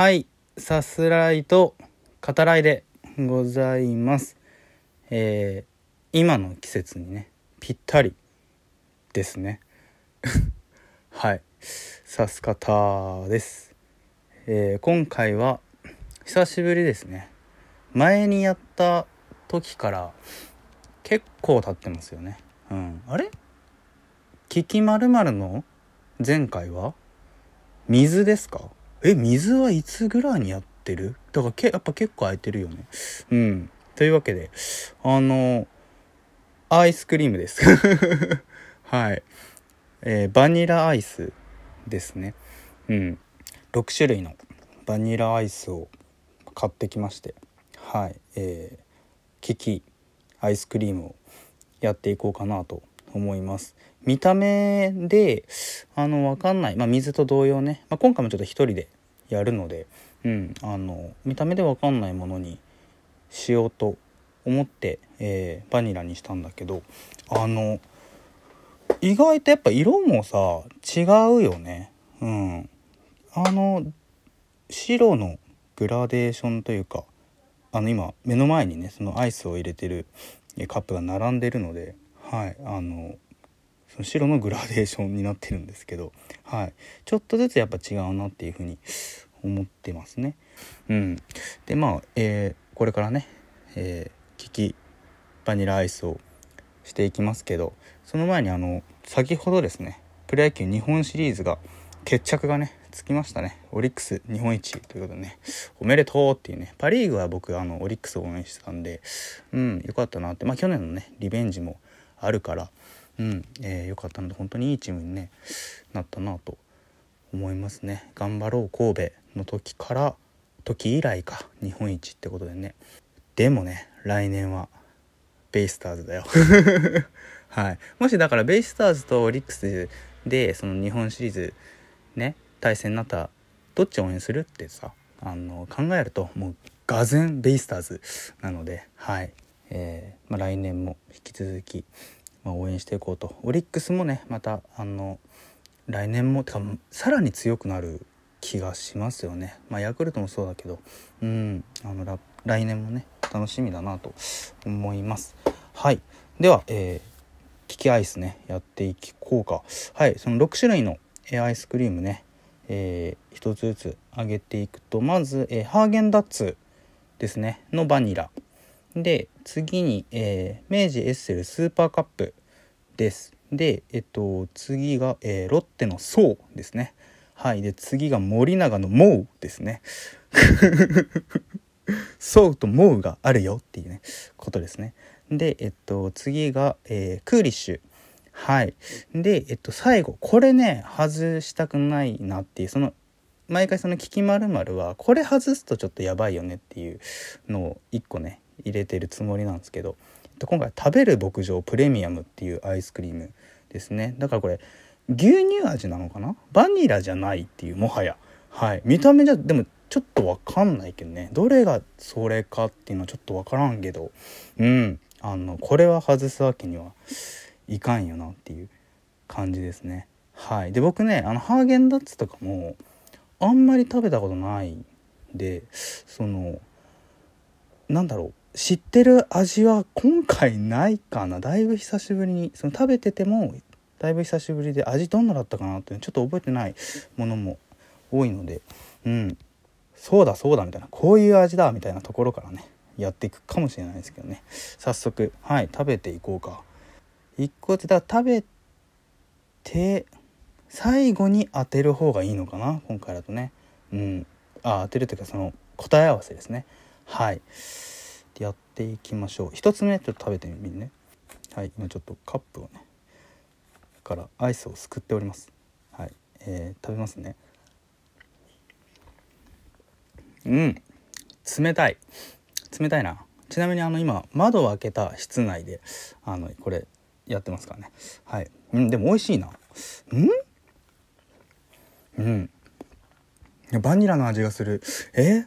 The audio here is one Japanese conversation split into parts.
はい、さすらいと語らいでございます。えー今の季節にね、ぴったりですね。はい、さす方です。えー今回は久しぶりですね。前にやった時から結構経ってますよね。うん、あれ？キキまるの前回は水ですか？え水はいつぐらいにやってる？だからけやっぱ結構空いてるよね。うん。というわけであのアイスクリームです。はい。えーバニラアイスですね。うん。6種類のバニラアイスを買ってきまして。はい。えーキキアイスクリームをやっていこうかなと思います。見た目であのわかんない、まあ、水と同様ね、まあ、今回もちょっと一人でやるので、うん、あの見た目でわかんないものにしようと思って、えーバニラにしたんだけどあの意外とやっぱ色もさ違うよね。うん。あの白のグラデーションというかあの今目の前にねそのアイスを入れてるカップが並んでるのではい。あのその白のグラデーションになってるんですけど、はい、ちょっとずつやっぱ違うなっていうふうに思ってますね。うん、でまあ、えーこれからね、えー、キキバニラアイスをしていきますけどその前にあの先ほどですねプロ野球日本シリーズが決着がねつきましたね。オリックス日本一ということでねおめでとうっていうねパ・リーグは僕あのオリックスを応援してたんでうんよかったなって。まあ去年のねリベンジもあるからうん、えーよかったので本当にいいチームに、ね、なったなと思いますね。頑張ろう神戸の時から時以来か日本一ってことでね。でもね来年はベイスターズだよ。はい。もしだからベイスターズとオリックスでその日本シリーズね対戦になったらどっち応援するってさあの考えるともうがぜベイスターズなのではい、えーまあ、来年も引き続きまあ、応援していこうと。オリックスもねまたあの来年もてかさらに強くなる気がしますよね。まあヤクルトもそうだけどうんあの来年もね楽しみだなと思います。はい。では、えー、キキアイスねやっていこうか。はい。その6種類のアイスクリームねえー、つずつ上げていくとまず、えーハーゲンダッツですねのバニラ。で次に、えー明治エッセルスーパーカップです。でえっと次が、えーロッテの爽ですね。はい。で次が森永の MOW ですね。爽と MOW があるよっていうねことですね。でえっと次が、えークーリッシュ。はい。でえっと最後これね外したくないなっていうその毎回その「キキまるはこれ外すとちょっとやばいよねっていうのを1個ね入れてるつもりなんですけど、今回食べる牧場プレミアムっていうアイスクリームですね。だからこれ牛乳味なのかな？バニラじゃないっていうもはや。はい。見た目じゃでもちょっとわかんないけどね。どれがそれかっていうのはちょっとわからんけど。うん。あのこれは外すわけにはいかんよなっていう感じですね。はい。で僕ねあのハーゲンダッツとかもあんまり食べたことないんでそのなんだろう。知ってる味は今回ないかな。だいぶ久しぶりにその食べててもだいぶ久しぶりで味どんなだったかなってちょっと覚えてないものも多いので。うん。そうだそうだみたいなこういう味だみたいなところからねやっていくかもしれないですけどね。早速はい食べていこうか。一個ってだ食べて最後に当てる方がいいのかな今回だとね。うん。あ当てるというかその答え合わせですね。はい。やっていきましょう。一つ目ちょっと食べてみるね。はい今ちょっとカップをねからアイスをすくっております。はい、えー食べますね。うん冷たい。冷たいな。ちなみにあの今窓を開けた室内であのこれやってますからね。はい。うんでも美味しいな。うん？うん。いやバニラの味がする。え？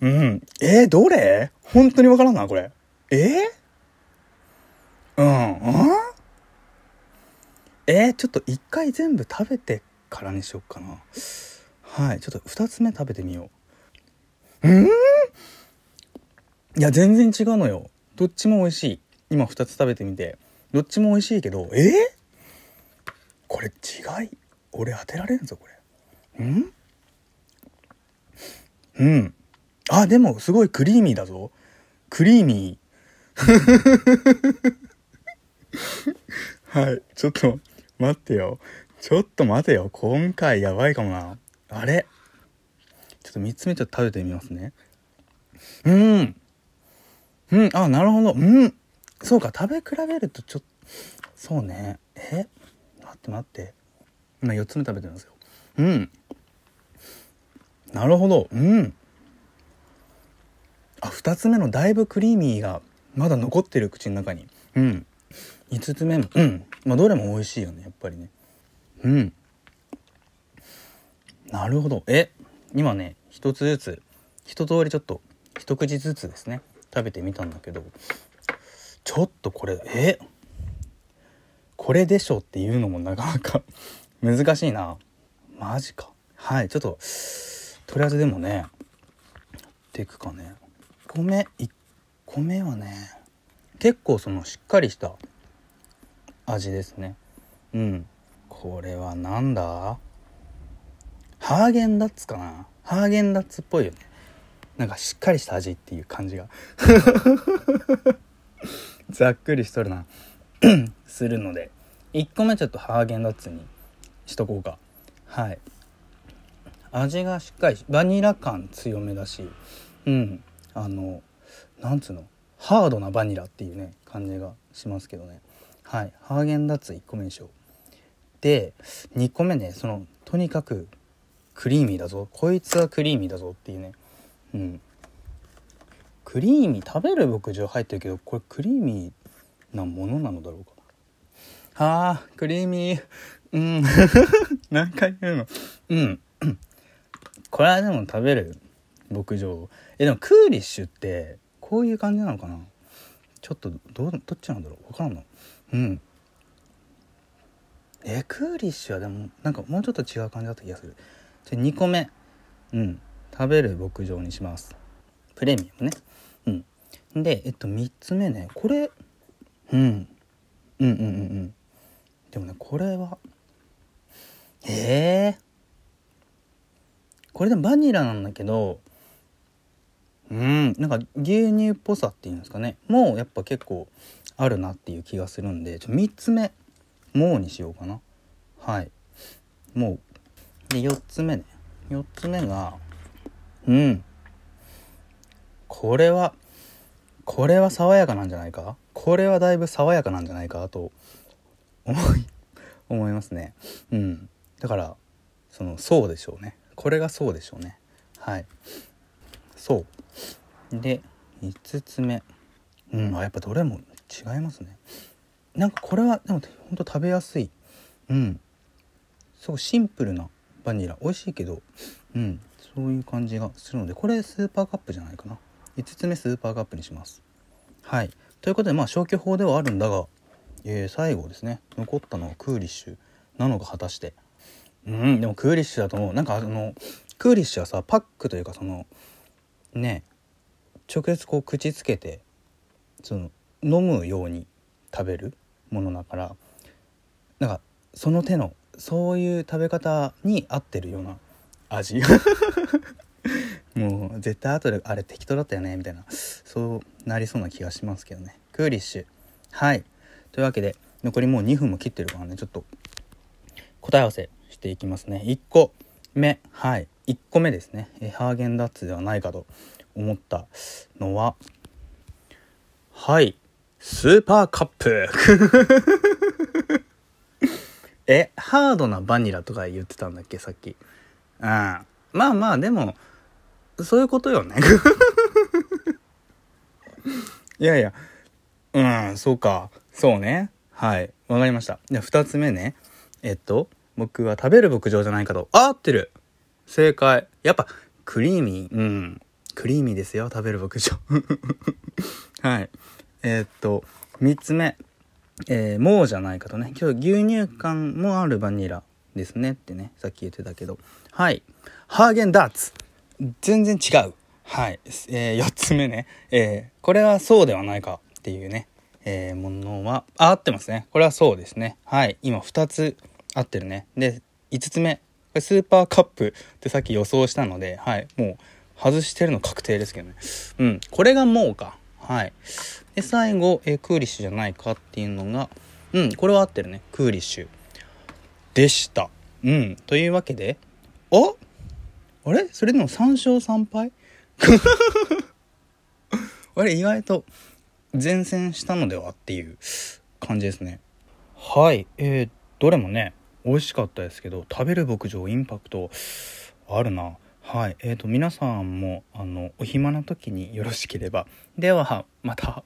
うん。えー、どれ？本当にわからんなこれ。えー、うんうん？えー、ちょっと一回全部食べてからにしよっかな。はいちょっと2つ目食べてみよう。うん？いや全然違うのよ。どっちも美味しい。今2つ食べてみて。どっちも美味しいけどえー、これ違い？俺当てられんぞこれ。ん？うん。あでもすごいクリーミーだぞ。クリーミー。はいちょっと待ってよ。ちょっと待てよ。今回やばいかもな。あれ。ちょっと3つ目ちょっと食べてみますね。うん。うんあなるほど。うん。そうか食べ比べるとちょっとそうね。え？待って待って。今4つ目食べてますよ。うん。なるほど。うん。あ2つ目のだいぶクリーミーがまだ残ってる口の中に。うん。5つ目も。うん。まあどれも美味しいよねやっぱりね。うん。なるほど。え今ね一つずつ一通りちょっと一口ずつですね。食べてみたんだけどちょっとこれえこれでしょっていうのもなかなか 難しいな。マジか。はいちょっととりあえずでもねやっていくかね。米1米はね結構そのしっかりした味ですね。うん。これはなんだ？ハーゲンダッツかな？ハーゲンダッツっぽいよね。なんかしっかりした味っていう感じが。ざっくりしとるな。するので。1個目ちょっとハーゲンダッツにしとこうか。はい。味がしっかりバニラ感強めだし。うん。あのなんつうの？ハードなバニラっていうね感じがしますけどね。はい。ハーゲンダッツ1個目にしよう。で2個目ねそのとにかくクリーミーだぞ。こいつはクリーミーだぞっていうね。うん。クリーミー食べる牧場入ってるけどこれクリーミーなものなのだろうか。あクリーミー。うん。何回言うの？うん。これはでも食べる。牧場。えでもクーリッシュってこういう感じなのかな？ちょっとどどっちなんだろう？分からんの。うん。えクーリッシュはでもなんかもうちょっと違う感じだった気がする。じゃ2個目。うん。食べる牧場にします。プレミアムね。うん。でえっと3つ目ね。これうん。うんうんうんうん。でもねこれはええー、これでもバニラなんだけどうん。なんか牛乳っぽさっていうんですかね。もうやっぱ結構あるなっていう気がするんでちょ3つ目「もう」にしようかな。はい。もう。で4つ目ね。4つ目がうん。これはこれは爽やかなんじゃないか？これはだいぶ爽やかなんじゃないか？と思い思いますね。うん。だからそのそうでしょうね。これがそうでしょうね。はい。そう。で5つ目。うんあやっぱどれも違いますね。なんかこれはでもほんと食べやすい。うん。すごいシンプルなバニラ。美味しいけどうん。そういう感じがするのでこれスーパーカップじゃないかな。5つ目スーパーカップにします。はい。ということでまあ消去法ではあるんだが、えー、最後ですね。残ったのはクーリッシュなのが果たして。うんでもクーリッシュだと思う。なんかあのクーリッシュはさパックというかそのね直接こう口つけてその飲むように食べるものだからなんかその手のそういう食べ方に合ってるような味。もう絶対後であれ適当だったよねみたいな。そうなりそうな気がしますけどね。クーリッシュ。はい。というわけで残りもう2分も切ってるからね。ちょっと答え合わせしていきますね。1個目。はい。1個目ですね。ハーゲンダッツではないかと。思ったのははいスーパーカップ。えハードなバニラとか言ってたんだっけさっき。うんまあまあでもそういうことよね。いやいやうんそうか。そうね。はいわかりました。じゃあ2つ目ね。えっと僕は食べる牧場じゃないかと。あ合ってる。正解。やっぱクリーミー。うん。クリーミーですよ食べる牧場。はい。えー、っと3つ目。えー、もうじゃないかとね。今日牛乳感もあるバニラですねってね。さっき言ってたけど。はい。ハーゲンダーツ。全然違う。はい、えー、4つ目ね、えー、これはそうではないかっていうね、えー、ものはあ合ってますね。これはそうですね。はい。今2つ合ってるね。で5つ目。スーパーカップってさっき予想したのではい。もう外してるの確定ですけどね。うん。これが MOW か。はい。で最後、えー、クーリッシュじゃないかっていうのがうん。これは合ってるね。クーリッシュでした。うん。というわけでああれ？それでも3勝3敗？あれ意外と前線したのではっていう感じですね。はい。えー、どれもね美味しかったですけど食べる牧場インパクトあるな。はい。えーと皆さんもあのお暇な時によろしければ。ではまた。